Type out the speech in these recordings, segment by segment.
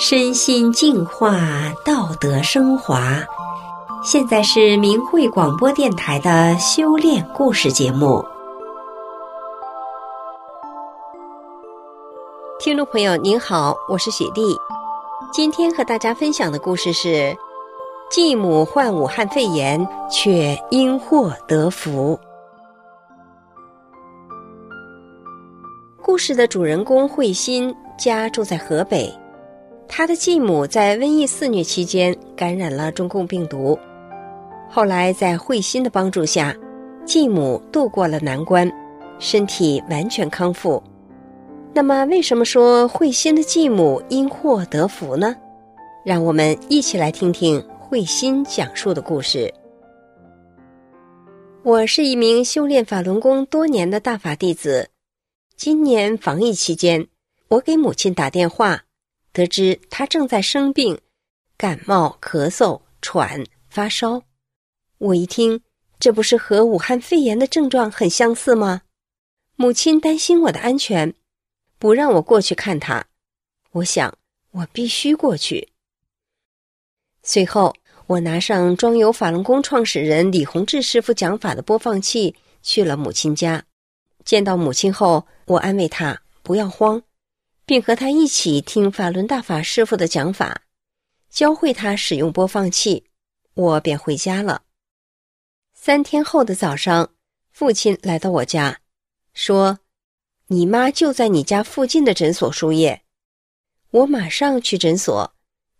身心净化，道德升华。现在是明慧广播电台的修炼故事节目。听众朋友您好，我是雪莉。今天和大家分享的故事是：继母患武汉肺炎，却因祸得福。故事的主人公慧心家住在河北。他的继母在瘟疫肆虐期间感染了中共病毒，后来在慧心的帮助下，继母度过了难关，身体完全康复。那么，为什么说慧心的继母因祸得福呢？让我们一起来听听慧心讲述的故事。我是一名修炼法轮功多年的大法弟子，今年防疫期间，我给母亲打电话。得知他正在生病，感冒、咳嗽、喘、发烧。我一听，这不是和武汉肺炎的症状很相似吗？母亲担心我的安全，不让我过去看他。我想，我必须过去。随后，我拿上装有法轮功创始人李洪志师傅讲法的播放器，去了母亲家。见到母亲后，我安慰她不要慌。并和他一起听法轮大法师傅的讲法，教会他使用播放器，我便回家了。三天后的早上，父亲来到我家，说：“你妈就在你家附近的诊所输液。”我马上去诊所，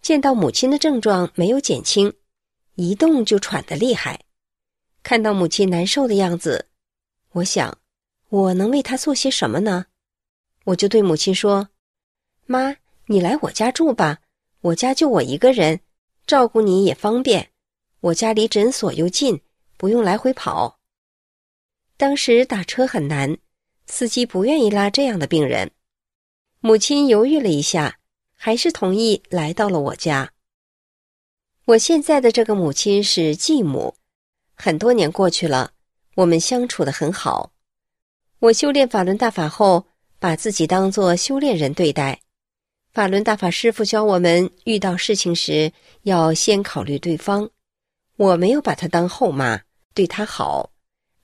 见到母亲的症状没有减轻，一动就喘得厉害。看到母亲难受的样子，我想，我能为她做些什么呢？我就对母亲说。妈，你来我家住吧，我家就我一个人，照顾你也方便。我家离诊所又近，不用来回跑。当时打车很难，司机不愿意拉这样的病人。母亲犹豫了一下，还是同意来到了我家。我现在的这个母亲是继母，很多年过去了，我们相处的很好。我修炼法轮大法后，把自己当做修炼人对待。法轮大法师傅教我们，遇到事情时要先考虑对方。我没有把他当后妈，对他好，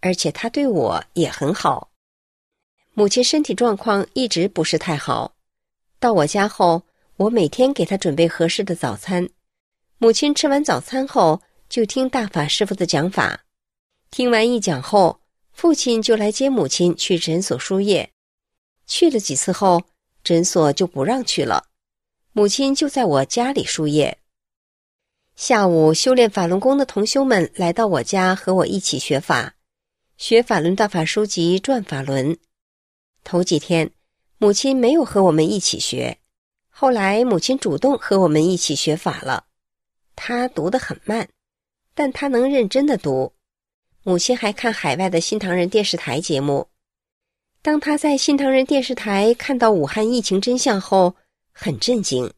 而且他对我也很好。母亲身体状况一直不是太好，到我家后，我每天给她准备合适的早餐。母亲吃完早餐后，就听大法师傅的讲法。听完一讲后，父亲就来接母亲去诊所输液。去了几次后。诊所就不让去了，母亲就在我家里输液。下午修炼法轮功的同修们来到我家和我一起学法，学法轮大法书籍转法轮。头几天，母亲没有和我们一起学，后来母亲主动和我们一起学法了。她读得很慢，但她能认真的读。母亲还看海外的新唐人电视台节目。当他在新唐人电视台看到武汉疫情真相后，很震惊。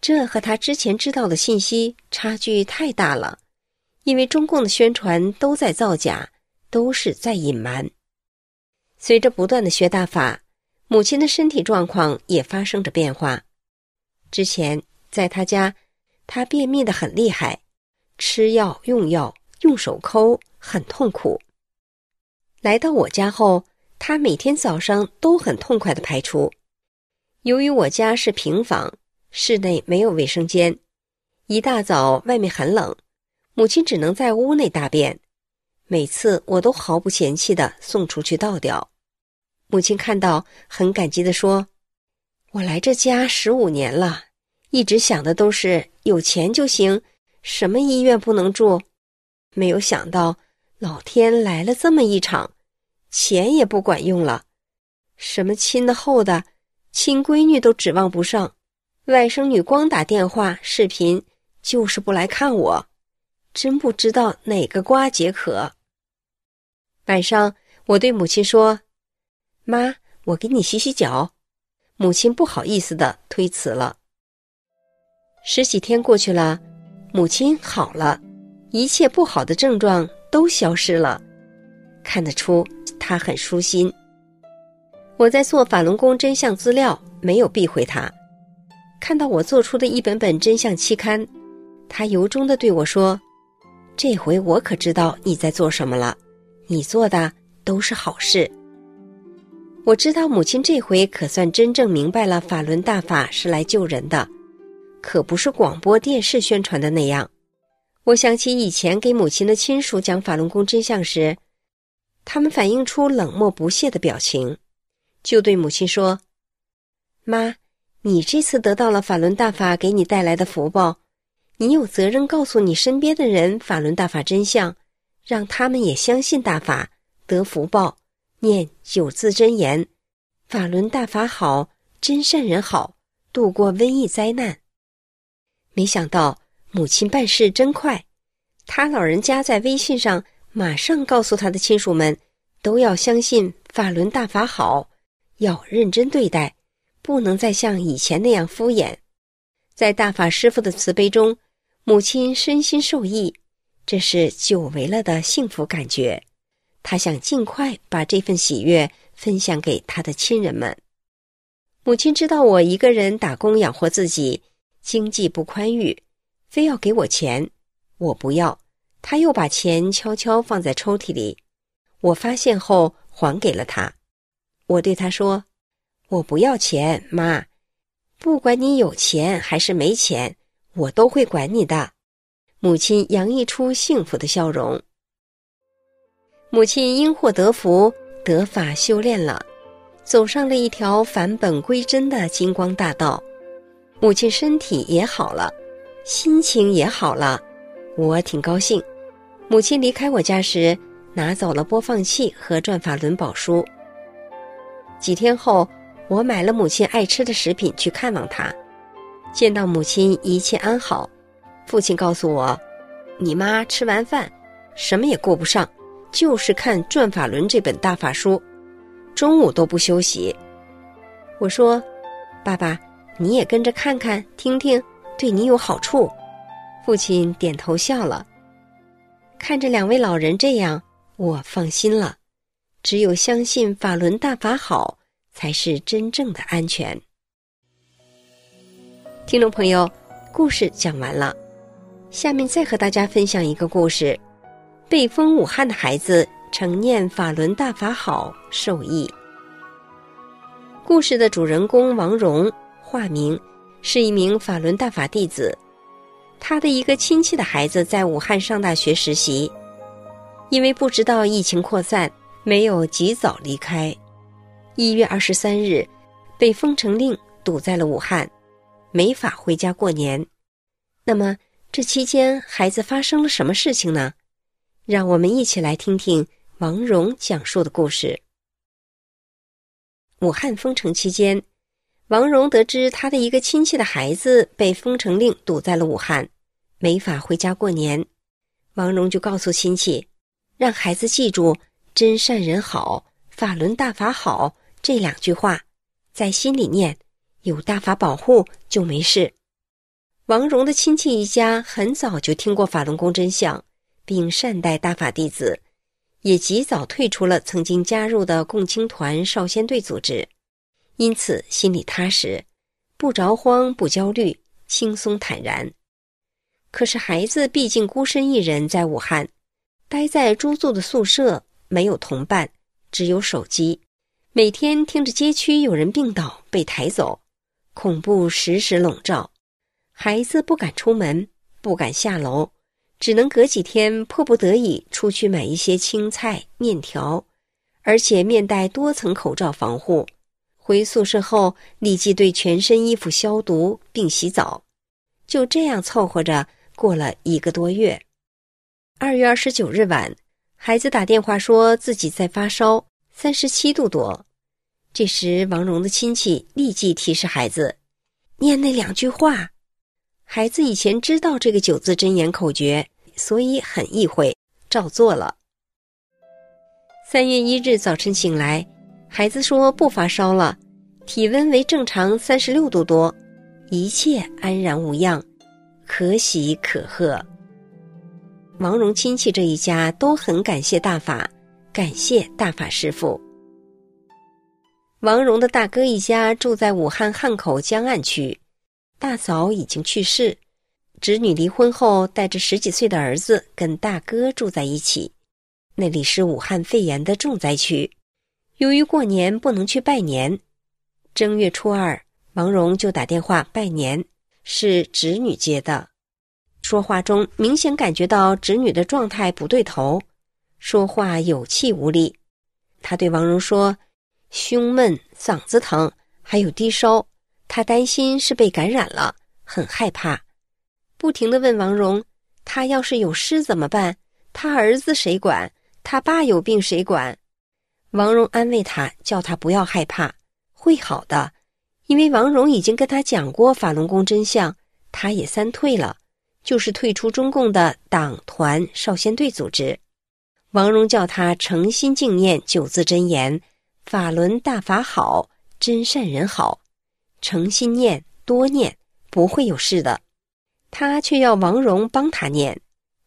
这和他之前知道的信息差距太大了，因为中共的宣传都在造假，都是在隐瞒。随着不断的学大法，母亲的身体状况也发生着变化。之前在他家，他便秘的很厉害，吃药用药用手抠，很痛苦。来到我家后。他每天早上都很痛快的排出。由于我家是平房，室内没有卫生间，一大早外面很冷，母亲只能在屋内大便。每次我都毫不嫌弃的送出去倒掉。母亲看到很感激的说：“我来这家十五年了，一直想的都是有钱就行，什么医院不能住，没有想到老天来了这么一场。”钱也不管用了，什么亲的厚的，亲闺女都指望不上，外甥女光打电话视频就是不来看我，真不知道哪个瓜解渴。晚上我对母亲说：“妈，我给你洗洗脚。”母亲不好意思的推辞了。十几天过去了，母亲好了，一切不好的症状都消失了，看得出。他很舒心。我在做法轮功真相资料，没有避讳他。看到我做出的一本本真相期刊，他由衷的对我说：“这回我可知道你在做什么了，你做的都是好事。”我知道母亲这回可算真正明白了，法轮大法是来救人的，可不是广播电视宣传的那样。我想起以前给母亲的亲属讲法轮功真相时，他们反映出冷漠不屑的表情，就对母亲说：“妈，你这次得到了法轮大法给你带来的福报，你有责任告诉你身边的人法轮大法真相，让他们也相信大法，得福报。”念九字真言，法轮大法好，真善人好，度过瘟疫灾难。没想到母亲办事真快，他老人家在微信上马上告诉他的亲属们，都要相信法轮大法好，要认真对待，不能再像以前那样敷衍。在大法师父的慈悲中，母亲身心受益，这是久违了的幸福感觉。他想尽快把这份喜悦分享给他的亲人们。母亲知道我一个人打工养活自己，经济不宽裕，非要给我钱，我不要。他又把钱悄悄放在抽屉里，我发现后还给了他。我对他说：“我不要钱，妈，不管你有钱还是没钱，我都会管你的。”母亲洋溢出幸福的笑容。母亲因祸得福，得法修炼了，走上了一条返本归真的金光大道。母亲身体也好了，心情也好了，我挺高兴。母亲离开我家时，拿走了播放器和转法轮宝书。几天后，我买了母亲爱吃的食品去看望她，见到母亲一切安好。父亲告诉我：“你妈吃完饭，什么也顾不上。”就是看《转法轮》这本大法书，中午都不休息。我说：“爸爸，你也跟着看看、听听，对你有好处。”父亲点头笑了。看着两位老人这样，我放心了。只有相信法轮大法好，才是真正的安全。听众朋友，故事讲完了，下面再和大家分享一个故事。被封武汉的孩子承念法轮大法好受益。故事的主人公王荣，化名，是一名法轮大法弟子。他的一个亲戚的孩子在武汉上大学实习，因为不知道疫情扩散，没有及早离开。一月二十三日，被封城令堵在了武汉，没法回家过年。那么这期间，孩子发生了什么事情呢？让我们一起来听听王蓉讲述的故事。武汉封城期间，王蓉得知他的一个亲戚的孩子被封城令堵在了武汉，没法回家过年。王蓉就告诉亲戚，让孩子记住“真善人好，法轮大法好”这两句话，在心里念，有大法保护就没事。王蓉的亲戚一家很早就听过法轮功真相。并善待大法弟子，也及早退出了曾经加入的共青团少先队组织，因此心里踏实，不着慌，不焦虑，轻松坦然。可是孩子毕竟孤身一人在武汉，待在租住的宿舍，没有同伴，只有手机，每天听着街区有人病倒被抬走，恐怖时时笼罩，孩子不敢出门，不敢下楼。只能隔几天迫不得已出去买一些青菜、面条，而且面戴多层口罩防护。回宿舍后立即对全身衣服消毒并洗澡，就这样凑合着过了一个多月。二月二十九日晚，孩子打电话说自己在发烧，三十七度多。这时，王蓉的亲戚立即提示孩子念那两句话。孩子以前知道这个九字真言口诀。所以很意会，照做了。三月一日早晨醒来，孩子说不发烧了，体温为正常三十六度多，一切安然无恙，可喜可贺。王蓉亲戚这一家都很感谢大法，感谢大法师父。王蓉的大哥一家住在武汉汉口江岸区，大嫂已经去世，侄女离婚后带着十几岁的儿子跟大哥住在一起。那里是武汉肺炎的重灾区，由于过年不能去拜年，正月初二，王蓉就打电话拜年，是侄女接的。说话中明显感觉到侄女的状态不对头，说话有气无力。他对王蓉说：“胸闷、嗓子疼，还有低烧，他担心是被感染了，很害怕，不停的问王蓉：他要是有事怎么办？他儿子谁管？”他爸有病谁管？王蓉安慰他，叫他不要害怕，会好的。因为王蓉已经跟他讲过法轮功真相，他也三退了，就是退出中共的党团少先队组织。王蓉叫他诚心敬念九字真言：“法轮大法好，真善人好。”诚心念，多念，不会有事的。他却要王蓉帮他念。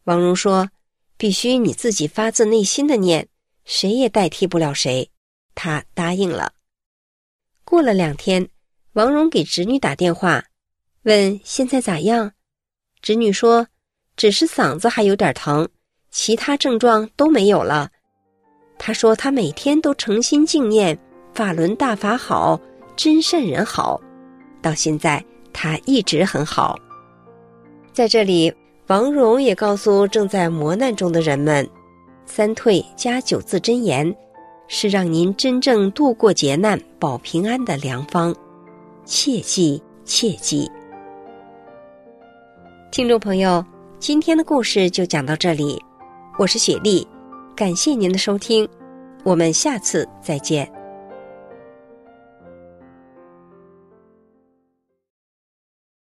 王蓉说。必须你自己发自内心的念，谁也代替不了谁。他答应了。过了两天，王蓉给侄女打电话，问现在咋样。侄女说，只是嗓子还有点疼，其他症状都没有了。他说他每天都诚心敬念法轮大法好，真善人好，到现在他一直很好。在这里。王蓉也告诉正在磨难中的人们：“三退加九字真言，是让您真正度过劫难、保平安的良方，切记切记。”听众朋友，今天的故事就讲到这里，我是雪莉，感谢您的收听，我们下次再见。